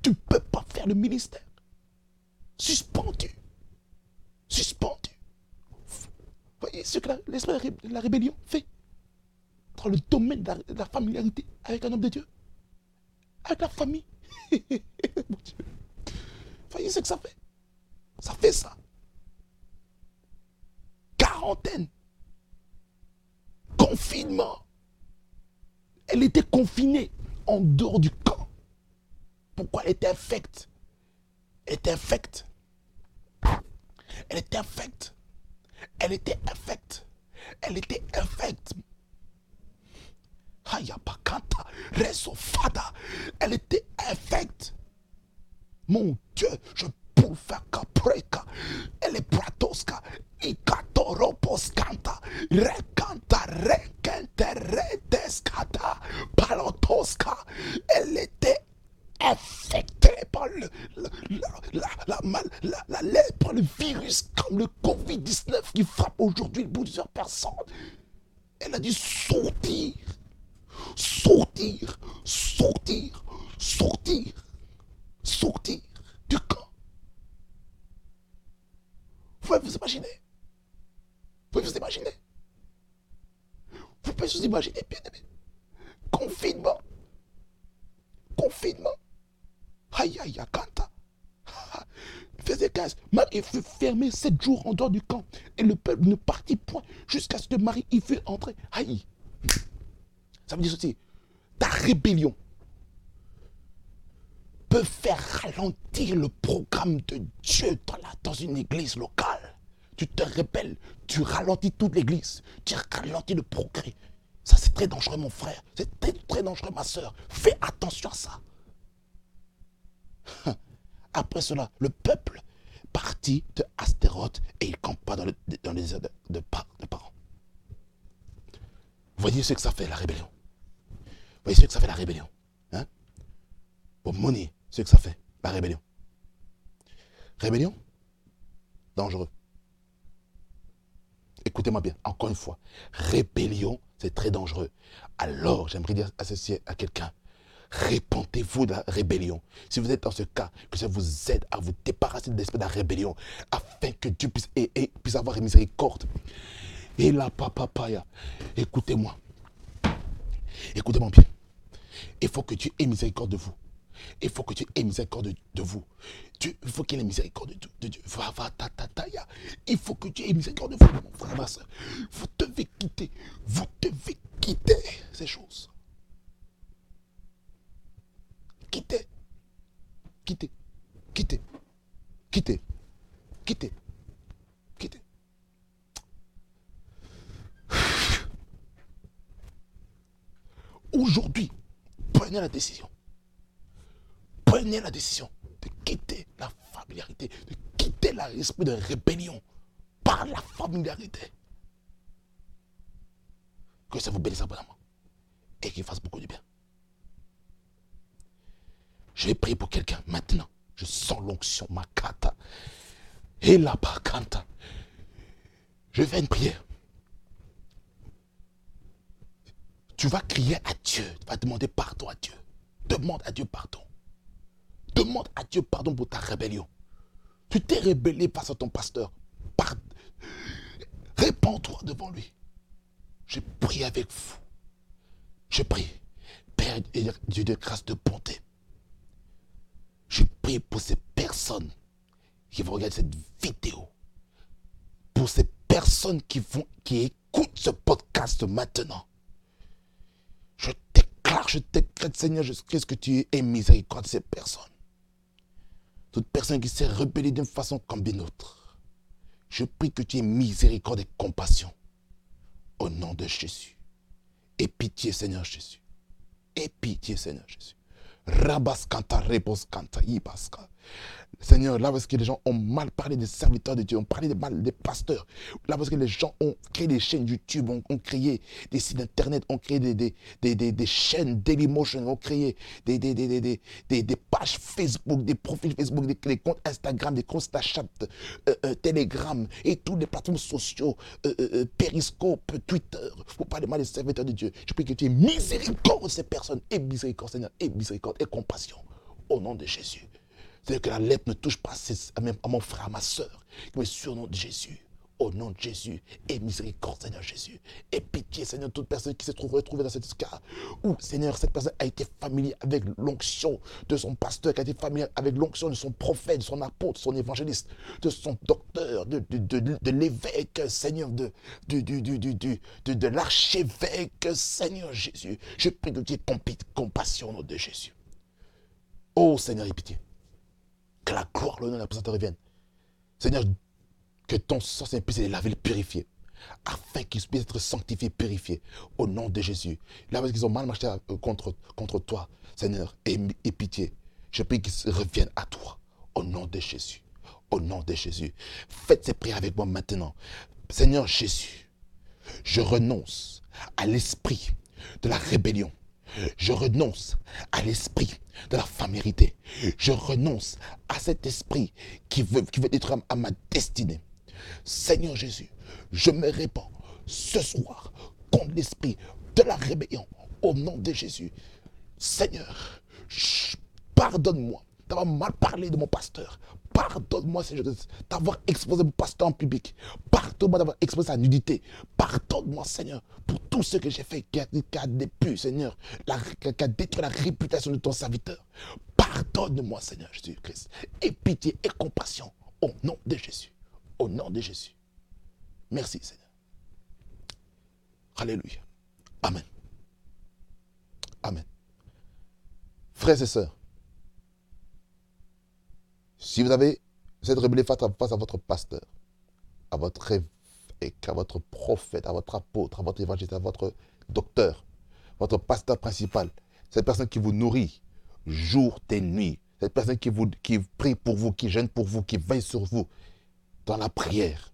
Tu ne peux pas faire le ministère. Suspendu. Suspendu. Voyez ce que l'esprit de la rébellion fait dans le domaine de la, familiarité avec un homme de Dieu. Avec la famille. Voyez ce que ça fait. Ça fait ça. Quarantaine. Confinement. Elle était confinée en dehors du camp. Pourquoi elle était infecte? Elle était infecte. Elle était infecte. Elle était infecte. Elle était infecte. Hayapakanta, Resofada. Elle était infecte. Mon Dieu, je peux faire capreka. Elle est pratoska. Ikatoroposkanta. Rekanta, rekente, redeskata. Palotoska. Elle était infecté par le, la, la, la, la, par le virus comme le Covid-19 qui frappe aujourd'hui plusieurs personnes. Elle a dû sortir, sortir, sortir, sortir, sortir du camp. Vous pouvez vous imaginer? Vous pouvez vous imaginer? Vous pouvez vous imaginer, bien aimé? Confinement. Confinement. Aïe, aïe, Kanta. Verset 15. Marie fut fermé sept jours en dehors du camp. Et le peuple ne partit point jusqu'à ce que Marie y fût entrée. Aïe. Ça veut dire ceci. Ta rébellion peut faire ralentir le programme de Dieu dans, la, dans une église locale. Tu te rébelles, tu ralentis toute l'église, tu ralentis le progrès. Ça, c'est très dangereux, mon frère. C'est très, très dangereux, ma soeur. Fais attention à ça. Après cela, le peuple partit de Astéroth et il campa dans, le, dans les de, de, parents. Voyez ce que ça fait, la rébellion? Voyez ce que ça fait, la rébellion. Hein? Pour monnaie, ce que ça fait, la rébellion. Rébellion, dangereux. Écoutez-moi bien, encore une fois. Rébellion, c'est très dangereux. Alors, j'aimerais dire à quelqu'un, répentez-vous de la rébellion. Si vous êtes dans ce cas, que ça vous aide à vous débarrasser de l'esprit de la rébellion, afin que Dieu puisse, avoir une miséricorde. Et là, papa, paya, écoutez-moi. Écoutez-moi bien. Il faut que Dieu ait miséricorde de vous. Il faut que Dieu ait miséricorde de, vous. Dieu, il faut qu'il ait miséricorde de, Dieu. Il faut que Dieu ait miséricorde de vous, mon. Vous devez quitter. Vous devez quitter ces choses. Quittez. Quittez. Quittez. Quittez. Quittez. Quittez. Aujourd'hui, prenez la décision prenez la décision de quitter la familiarité, de quitter l'esprit de rébellion par la familiarité. Que ça vous bénisse abondamment et qu'il fasse beaucoup de bien. Je vais prier pour quelqu'un maintenant. Je sens l'onction, ma kata. Et la kanta. Je vais une prière. Tu vas crier à Dieu. Tu vas demander pardon à Dieu. Demande à Dieu pardon. Demande à Dieu pardon pour ta rébellion. Tu t'es rébellé face à ton pasteur. Répands-toi devant lui. Je prie avec vous. Je prie. Père Dieu de grâce, de bonté. Je prie pour ces personnes qui vont regarder cette vidéo. Pour ces personnes qui, vont, qui écoutent ce podcast maintenant. Je déclare je décrète, Seigneur Jésus-Christ, que tu aies miséricorde de ces personnes. Toute personne qui s'est rebellée d'une façon comme d'une autre. Je prie que tu aies miséricorde et compassion. Au nom de Jésus. Et pitié, Seigneur Jésus. Et pitié, Seigneur Jésus. Rabas kanta rebos kanta ibaska. Seigneur, là parce que les gens ont mal parlé des serviteurs de Dieu, ont parlé des mal des pasteurs. Là parce que les gens ont créé des chaînes YouTube, ont, créé des sites internet, ont créé des, des, des, des, chaînes Dailymotion, ont créé des, des, des, pages Facebook, des profils Facebook, des, comptes Instagram, des comptes Snapchat, euh, euh, Telegram et toutes les plateformes sociaux, euh, Periscope, Twitter, pour parler mal des serviteurs de Dieu. Je prie que tu aies miséricorde de ces personnes, et miséricorde Seigneur, et miséricorde et compassion. Au nom de Jésus. C'est que la lettre ne touche pas à mon frère, à ma soeur, qui me surnom de Jésus. Au nom de Jésus, et miséricorde, Seigneur Jésus. Et pitié, Seigneur, toute personne qui se trouve retrouvée dans cet cas où, Seigneur, cette personne a été familière avec l'onction de son pasteur, qui a été familière avec l'onction de son prophète, de son apôtre, de son évangéliste, de son docteur, de, de, l'évêque, Seigneur, de, de, de, l'archevêque, Seigneur Jésus. Je prie de Dieu compassion au nom de Jésus. Oh Seigneur, et pitié. Que la gloire, l'honneur, la présence reviennent. Seigneur, que ton sang puisse les laver, les purifier. Afin qu'ils puissent être sanctifiés, purifiés. Au nom de Jésus. Là, parce qu'ils ont mal marché euh, contre, toi, Seigneur, et pitié. Je prie qu'ils reviennent à toi. Au nom de Jésus. Au nom de Jésus. Faites ces prières avec moi maintenant. Seigneur Jésus, je renonce à l'esprit de la rébellion je renonce à l'esprit de la famérité. Je renonce à cet esprit qui veut, qui détruire à ma destinée. Seigneur Jésus, je me répands ce soir contre l'esprit de la rébellion au nom de Jésus. Seigneur, pardonne-moi d'avoir mal parlé de mon pasteur. Pardonne-moi, Seigneur, d'avoir exposé mon pasteur en public. Pardonne-moi d'avoir exposé sa nudité. Pardonne-moi, Seigneur, pour tout ce que j'ai fait qui a, qui Seigneur, qui a détruit la réputation de ton serviteur. Pardonne-moi, Seigneur Jésus-Christ. Et pitié et compassion au nom de Jésus. Au nom de Jésus. Merci, Seigneur. Alléluia. Amen. Amen. Frères et sœurs, si vous avez cette êtes face à, votre pasteur, à votre évêque, à votre prophète, à votre apôtre, à votre évangéliste, à votre docteur, votre pasteur principal, cette personne qui vous nourrit jour et nuit, cette personne qui, vous, prie pour vous, qui gêne pour vous, qui veille sur vous dans la prière,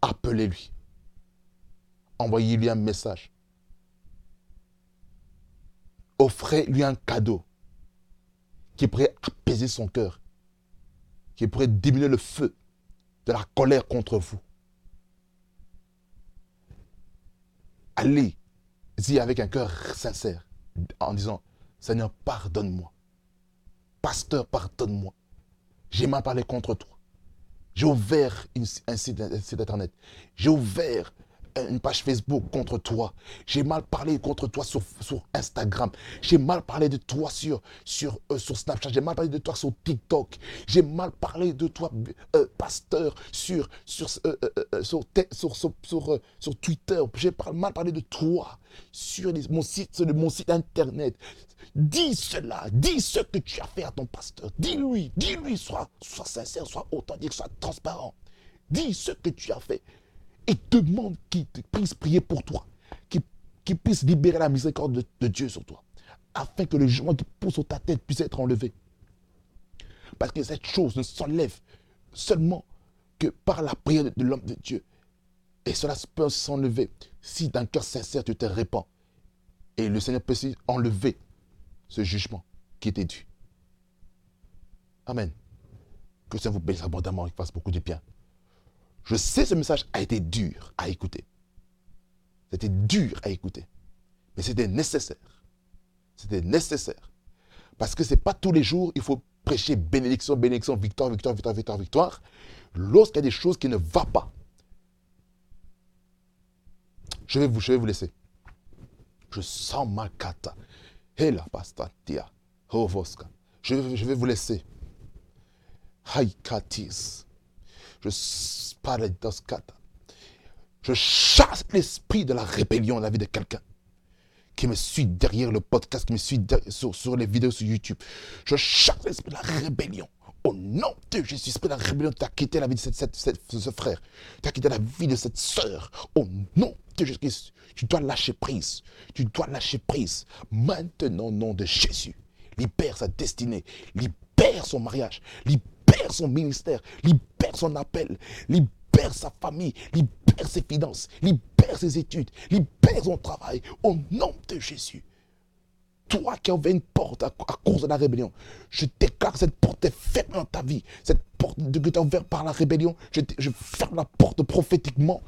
appelez-lui. Envoyez-lui un message. Offrez-lui un cadeau qui pourrait apaiser son cœur, qui pourrait diminuer le feu de la colère contre vous. Allez-y avec un cœur sincère en disant, Seigneur, pardonne-moi. Pasteur, pardonne-moi. J'ai mal parlé contre toi. J'ai ouvert un site internet. J'ai ouvert une page Facebook contre toi. J'ai mal parlé contre toi sur, sur Instagram. J'ai mal parlé de toi sur, sur, euh, sur Snapchat. J'ai mal parlé de toi sur TikTok. J'ai mal parlé de toi, euh, pasteur, sur, sur, euh, sur, sur, sur, Twitter. J'ai mal parlé de toi sur mon, site, mon site internet. Dis cela, dis ce que tu as fait à ton pasteur. Dis-lui, dis-lui, sois, sois sincère, sois authentique, sois transparent. Dis ce que tu as fait et demande qu'il puisse prier pour toi, qu'il puisse libérer la miséricorde de, Dieu sur toi, afin que le jugement qui pousse sur ta tête puisse être enlevé. Parce que cette chose ne s'enlève seulement que par la prière de, l'homme de Dieu. Et cela peut s'enlever si d'un cœur sincère tu te répands. Et le Seigneur peut enlever ce jugement qui était dû. Amen. Que ça vous bénisse abondamment et fasse beaucoup de bien. Je sais ce message a été dur à écouter. C'était dur à écouter. Mais c'était nécessaire. C'était nécessaire. Parce que ce n'est pas tous les jours, il faut prêcher bénédiction, bénédiction, victoire, victoire, victoire, victoire, victoire. Lorsqu'il y a des choses qui ne vont pas, je vais vous, laisser. Je sens ma kata. Hela. Je, vais vous laisser. Haikatis. Je je chasse l'esprit de la rébellion dans la vie de quelqu'un qui me suit derrière le podcast, qui me suit sur, les vidéos sur YouTube. Je chasse l'esprit de la rébellion. Au nom de Jésus, esprit de la rébellion, tu as quitté la vie de ce frère. Tu as quitté la vie de cette sœur. Au nom de Jésus, tu dois lâcher prise. Tu dois lâcher prise. Maintenant, au nom de Jésus, libère sa destinée, libère son mariage, libère son ministère, libère son appel, libère sa famille, libère ses finances, libère ses études, libère son travail. Au nom de Jésus. Toi qui as ouvert une porte à, cause de la rébellion, je déclare cette porte est fermée dans ta vie. Cette porte que tu as ouverte par la rébellion, je ferme la porte prophétiquement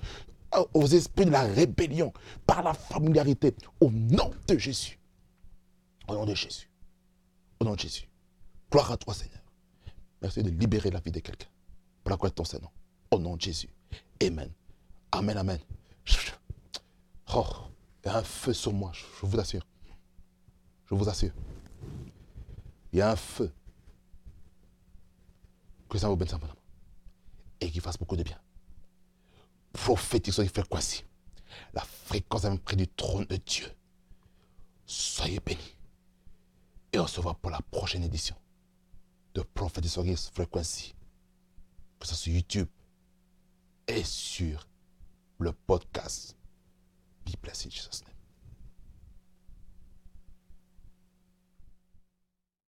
aux esprits de la rébellion, par la familiarité, au nom de Jésus. Au nom de Jésus. Au nom de Jésus. Gloire à toi, Seigneur. Merci de libérer la vie de quelqu'un. Pour la gloire de ton Seigneur. Au nom de Jésus. Amen. Amen, amen. Oh, il y a un feu sur moi, je vous assure. Je vous assure. Il y a un feu. Que ça vous bénisse Et qu'il fasse beaucoup de bien prophétique fait quoi si? La fréquence même près du trône de Dieu. Soyez bénis. Et on se voit pour la prochaine édition de prophétiser his Frequency, que ce soit sur YouTube et sur le podcast. Be blessed in Jesus' name.